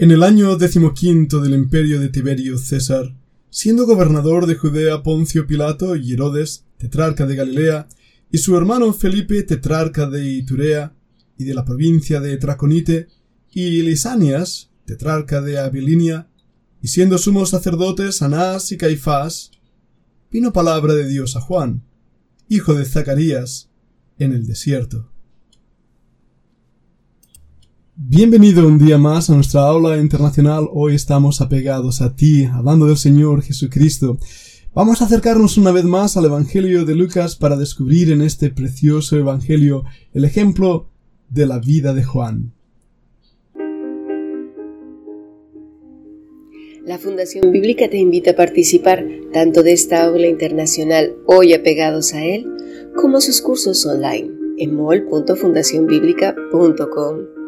En el año decimoquinto del imperio de Tiberio César, siendo gobernador de Judea Poncio Pilato y Herodes, tetrarca de Galilea, y su hermano Felipe, tetrarca de Iturea y de la provincia de Traconite, y Lisanias, tetrarca de Abilinia, y siendo sumos sacerdotes Anás y Caifás, vino palabra de Dios a Juan, hijo de Zacarías, en el desierto. Bienvenido un día más a nuestra aula internacional. Hoy estamos apegados a ti, hablando del Señor Jesucristo. Vamos a acercarnos una vez más al Evangelio de Lucas para descubrir en este precioso Evangelio el ejemplo de la vida de Juan. La Fundación Bíblica te invita a participar tanto de esta aula internacional hoy apegados a él, como sus cursos online en mol.fundacionbiblica.com.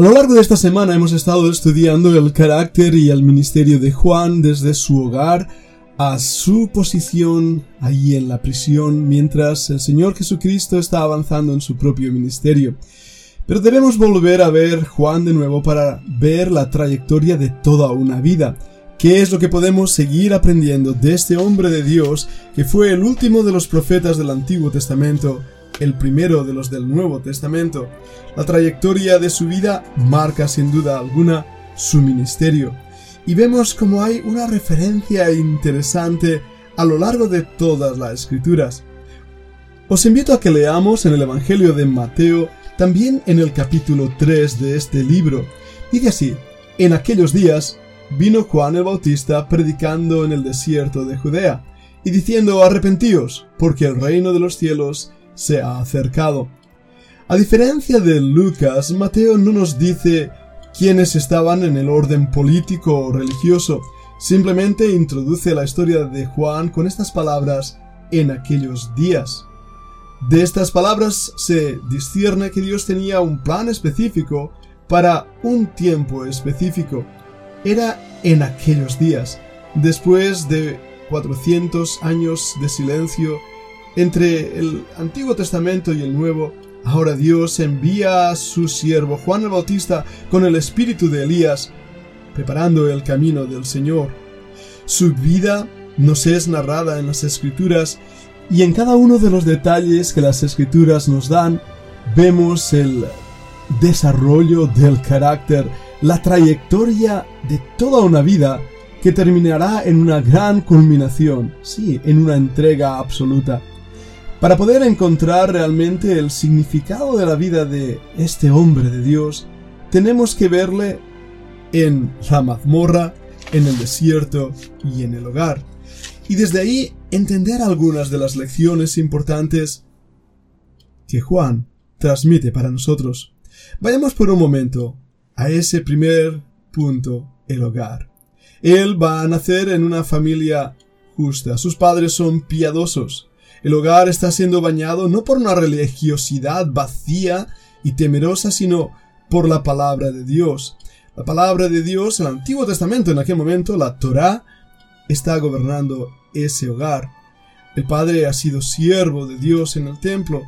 A lo largo de esta semana hemos estado estudiando el carácter y el ministerio de Juan desde su hogar a su posición allí en la prisión mientras el Señor Jesucristo está avanzando en su propio ministerio. Pero debemos volver a ver Juan de nuevo para ver la trayectoria de toda una vida. ¿Qué es lo que podemos seguir aprendiendo de este hombre de Dios que fue el último de los profetas del Antiguo Testamento el primero de los del Nuevo Testamento. La trayectoria de su vida marca sin duda alguna su ministerio. Y vemos como hay una referencia interesante a lo largo de todas las escrituras. Os invito a que leamos en el Evangelio de Mateo, también en el capítulo 3 de este libro. Dice así, en aquellos días vino Juan el Bautista predicando en el desierto de Judea, y diciendo arrepentíos, porque el reino de los cielos se ha acercado. A diferencia de Lucas, Mateo no nos dice quiénes estaban en el orden político o religioso, simplemente introduce la historia de Juan con estas palabras en aquellos días. De estas palabras se discierne que Dios tenía un plan específico para un tiempo específico. Era en aquellos días, después de 400 años de silencio entre el Antiguo Testamento y el Nuevo, ahora Dios envía a su siervo Juan el Bautista con el espíritu de Elías, preparando el camino del Señor. Su vida nos es narrada en las Escrituras y en cada uno de los detalles que las Escrituras nos dan vemos el desarrollo del carácter, la trayectoria de toda una vida que terminará en una gran culminación, sí, en una entrega absoluta. Para poder encontrar realmente el significado de la vida de este hombre de Dios, tenemos que verle en la mazmorra, en el desierto y en el hogar. Y desde ahí entender algunas de las lecciones importantes que Juan transmite para nosotros. Vayamos por un momento a ese primer punto, el hogar. Él va a nacer en una familia justa. Sus padres son piadosos. El hogar está siendo bañado no por una religiosidad vacía y temerosa, sino por la palabra de Dios. La palabra de Dios, el Antiguo Testamento en aquel momento, la Torá, está gobernando ese hogar. El padre ha sido siervo de Dios en el templo.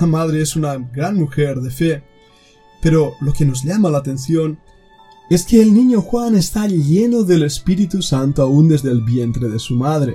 La madre es una gran mujer de fe. Pero lo que nos llama la atención es que el niño Juan está lleno del Espíritu Santo aún desde el vientre de su madre.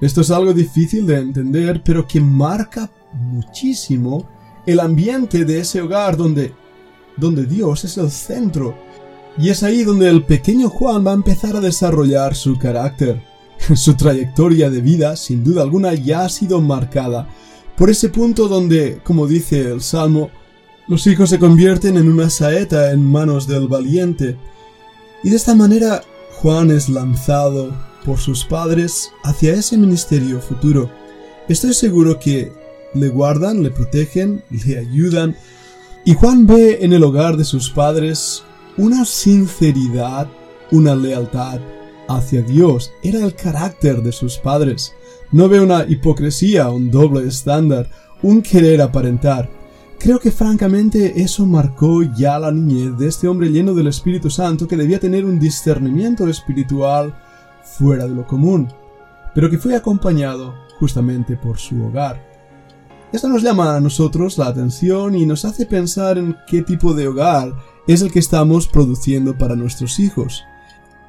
Esto es algo difícil de entender, pero que marca muchísimo el ambiente de ese hogar donde, donde Dios es el centro. Y es ahí donde el pequeño Juan va a empezar a desarrollar su carácter. Su trayectoria de vida, sin duda alguna, ya ha sido marcada por ese punto donde, como dice el Salmo, los hijos se convierten en una saeta en manos del valiente. Y de esta manera Juan es lanzado por sus padres hacia ese ministerio futuro. Estoy seguro que le guardan, le protegen, le ayudan. Y Juan ve en el hogar de sus padres una sinceridad, una lealtad, hacia Dios, era el carácter de sus padres. No ve una hipocresía, un doble estándar, un querer aparentar. Creo que francamente eso marcó ya la niñez de este hombre lleno del Espíritu Santo que debía tener un discernimiento espiritual fuera de lo común, pero que fue acompañado justamente por su hogar. Esto nos llama a nosotros la atención y nos hace pensar en qué tipo de hogar es el que estamos produciendo para nuestros hijos.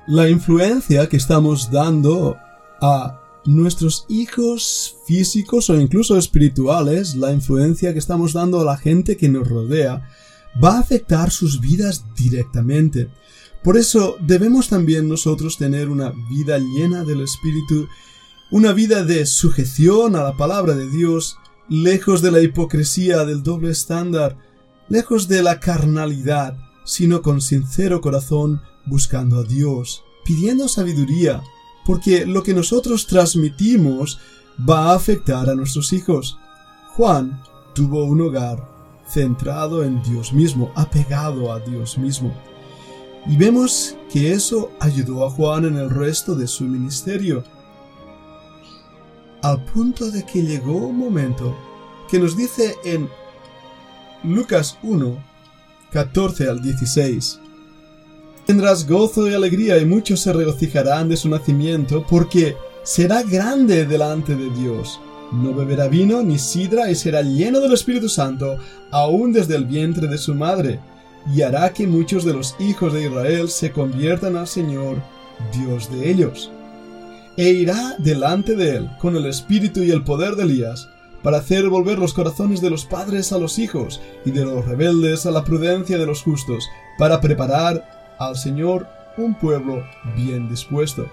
La influencia que estamos dando a nuestros hijos físicos o incluso espirituales, la influencia que estamos dando a la gente que nos rodea, va a afectar sus vidas directamente. Por eso debemos también nosotros tener una vida llena del Espíritu, una vida de sujeción a la palabra de Dios, lejos de la hipocresía del doble estándar, lejos de la carnalidad, sino con sincero corazón buscando a Dios, pidiendo sabiduría, porque lo que nosotros transmitimos va a afectar a nuestros hijos. Juan tuvo un hogar centrado en Dios mismo, apegado a Dios mismo. Y vemos que eso ayudó a Juan en el resto de su ministerio, al punto de que llegó un momento que nos dice en Lucas 1, 14 al 16, Tendrás gozo y alegría y muchos se regocijarán de su nacimiento porque será grande delante de Dios. No beberá vino ni sidra y será lleno del Espíritu Santo aún desde el vientre de su madre y hará que muchos de los hijos de Israel se conviertan al Señor, Dios de ellos. E irá delante de él con el espíritu y el poder de Elías, para hacer volver los corazones de los padres a los hijos y de los rebeldes a la prudencia de los justos, para preparar al Señor un pueblo bien dispuesto.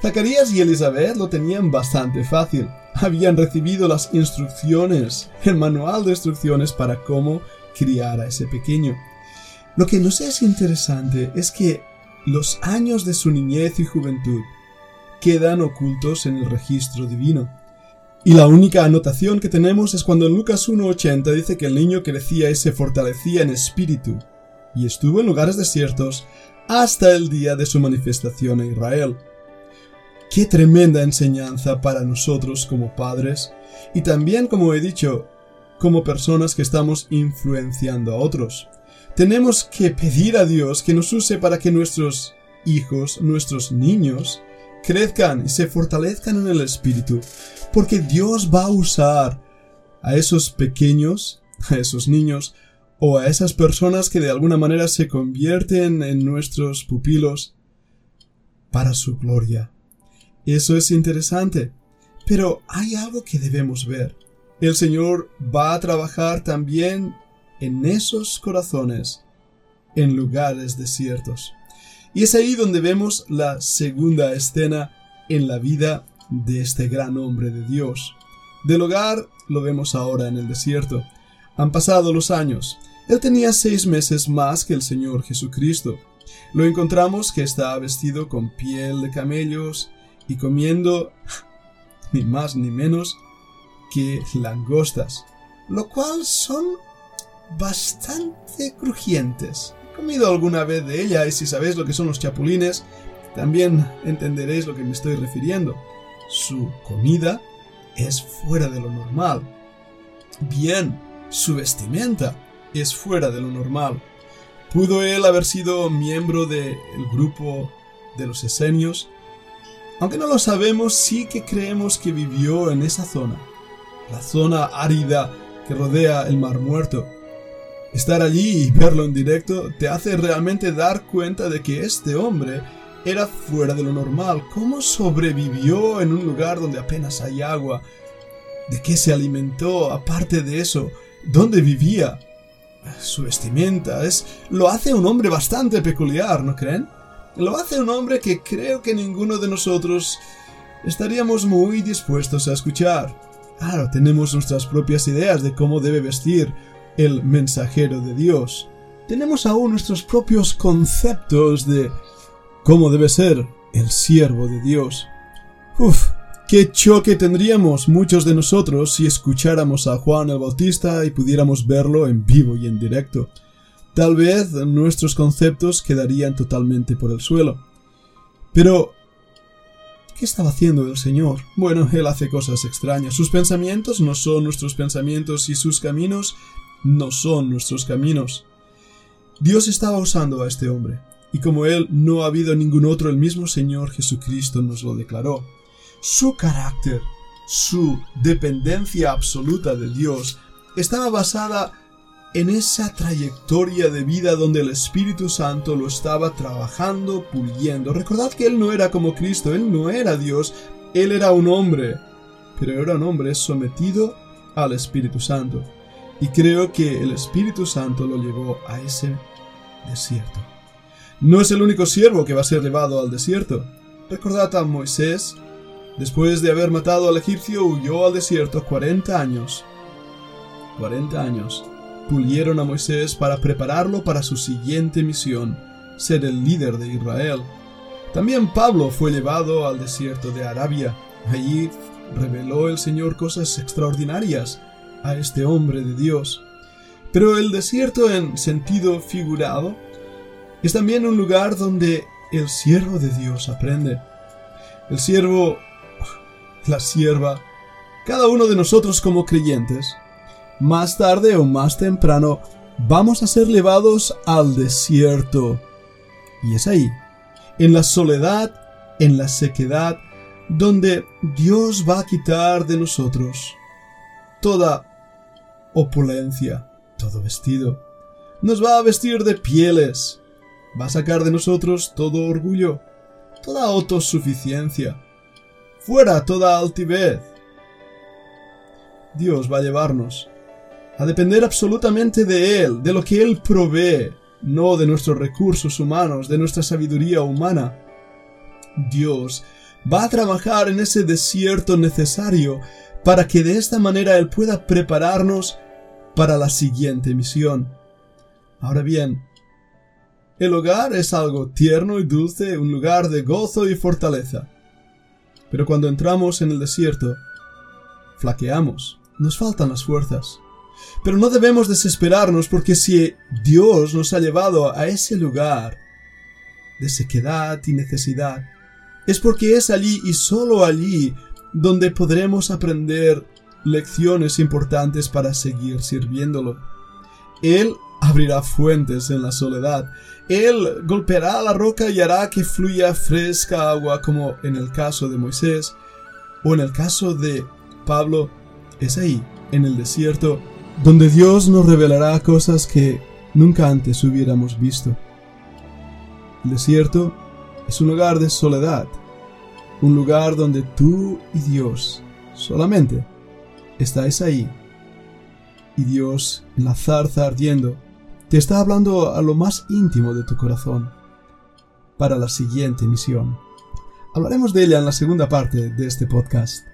Zacarías y Elizabeth lo tenían bastante fácil. Habían recibido las instrucciones, el manual de instrucciones para cómo criar a ese pequeño. Lo que nos es interesante es que los años de su niñez y juventud quedan ocultos en el registro divino. Y la única anotación que tenemos es cuando en Lucas 1.80 dice que el niño crecía y se fortalecía en espíritu, y estuvo en lugares desiertos hasta el día de su manifestación a Israel. Qué tremenda enseñanza para nosotros como padres y también, como he dicho, como personas que estamos influenciando a otros. Tenemos que pedir a Dios que nos use para que nuestros hijos, nuestros niños, crezcan y se fortalezcan en el Espíritu, porque Dios va a usar a esos pequeños, a esos niños, o a esas personas que de alguna manera se convierten en nuestros pupilos para su gloria. Eso es interesante. Pero hay algo que debemos ver. El Señor va a trabajar también en esos corazones, en lugares desiertos. Y es ahí donde vemos la segunda escena en la vida de este gran hombre de Dios. Del hogar lo vemos ahora en el desierto. Han pasado los años. Él tenía seis meses más que el Señor Jesucristo. Lo encontramos que estaba vestido con piel de camellos y comiendo ni más ni menos que langostas, lo cual son bastante crujientes. He comido alguna vez de ella y si sabéis lo que son los chapulines, también entenderéis lo que me estoy refiriendo. Su comida es fuera de lo normal. Bien, su vestimenta es fuera de lo normal. ¿Pudo él haber sido miembro del grupo de los esenios? Aunque no lo sabemos, sí que creemos que vivió en esa zona, la zona árida que rodea el Mar Muerto. Estar allí y verlo en directo te hace realmente dar cuenta de que este hombre era fuera de lo normal. ¿Cómo sobrevivió en un lugar donde apenas hay agua? ¿De qué se alimentó? Aparte de eso, ¿dónde vivía? Su vestimenta es lo hace un hombre bastante peculiar, ¿no creen? Lo hace un hombre que creo que ninguno de nosotros estaríamos muy dispuestos a escuchar. Claro, tenemos nuestras propias ideas de cómo debe vestir el mensajero de Dios. Tenemos aún nuestros propios conceptos de cómo debe ser el siervo de Dios. Uf, Qué choque tendríamos muchos de nosotros si escucháramos a Juan el Bautista y pudiéramos verlo en vivo y en directo. Tal vez nuestros conceptos quedarían totalmente por el suelo. Pero ¿Qué estaba haciendo el Señor? Bueno, Él hace cosas extrañas. Sus pensamientos no son nuestros pensamientos y sus caminos no son nuestros caminos. Dios estaba usando a este hombre, y como Él no ha habido ningún otro, el mismo Señor Jesucristo nos lo declaró. Su carácter, su dependencia absoluta de Dios, estaba basada en esa trayectoria de vida donde el Espíritu Santo lo estaba trabajando, puliendo. Recordad que Él no era como Cristo, Él no era Dios, Él era un hombre, pero era un hombre sometido al Espíritu Santo. Y creo que el Espíritu Santo lo llevó a ese desierto. No es el único siervo que va a ser llevado al desierto. Recordad a Moisés, después de haber matado al egipcio, huyó al desierto 40 años. 40 años pulieron a Moisés para prepararlo para su siguiente misión, ser el líder de Israel. También Pablo fue llevado al desierto de Arabia. Allí reveló el Señor cosas extraordinarias a este hombre de Dios. Pero el desierto en sentido figurado es también un lugar donde el siervo de Dios aprende. El siervo, la sierva, cada uno de nosotros como creyentes, más tarde o más temprano vamos a ser llevados al desierto. Y es ahí, en la soledad, en la sequedad, donde Dios va a quitar de nosotros toda opulencia, todo vestido. Nos va a vestir de pieles, va a sacar de nosotros todo orgullo, toda autosuficiencia, fuera toda altivez. Dios va a llevarnos a depender absolutamente de Él, de lo que Él provee, no de nuestros recursos humanos, de nuestra sabiduría humana. Dios va a trabajar en ese desierto necesario para que de esta manera Él pueda prepararnos para la siguiente misión. Ahora bien, el hogar es algo tierno y dulce, un lugar de gozo y fortaleza. Pero cuando entramos en el desierto, flaqueamos, nos faltan las fuerzas. Pero no debemos desesperarnos porque si Dios nos ha llevado a ese lugar de sequedad y necesidad, es porque es allí y solo allí donde podremos aprender lecciones importantes para seguir sirviéndolo. Él abrirá fuentes en la soledad. Él golpeará la roca y hará que fluya fresca agua como en el caso de Moisés o en el caso de Pablo. Es ahí, en el desierto, donde Dios nos revelará cosas que nunca antes hubiéramos visto. El desierto es un lugar de soledad, un lugar donde tú y Dios solamente estáis ahí. Y Dios, en la zarza ardiendo, te está hablando a lo más íntimo de tu corazón para la siguiente misión. Hablaremos de ella en la segunda parte de este podcast.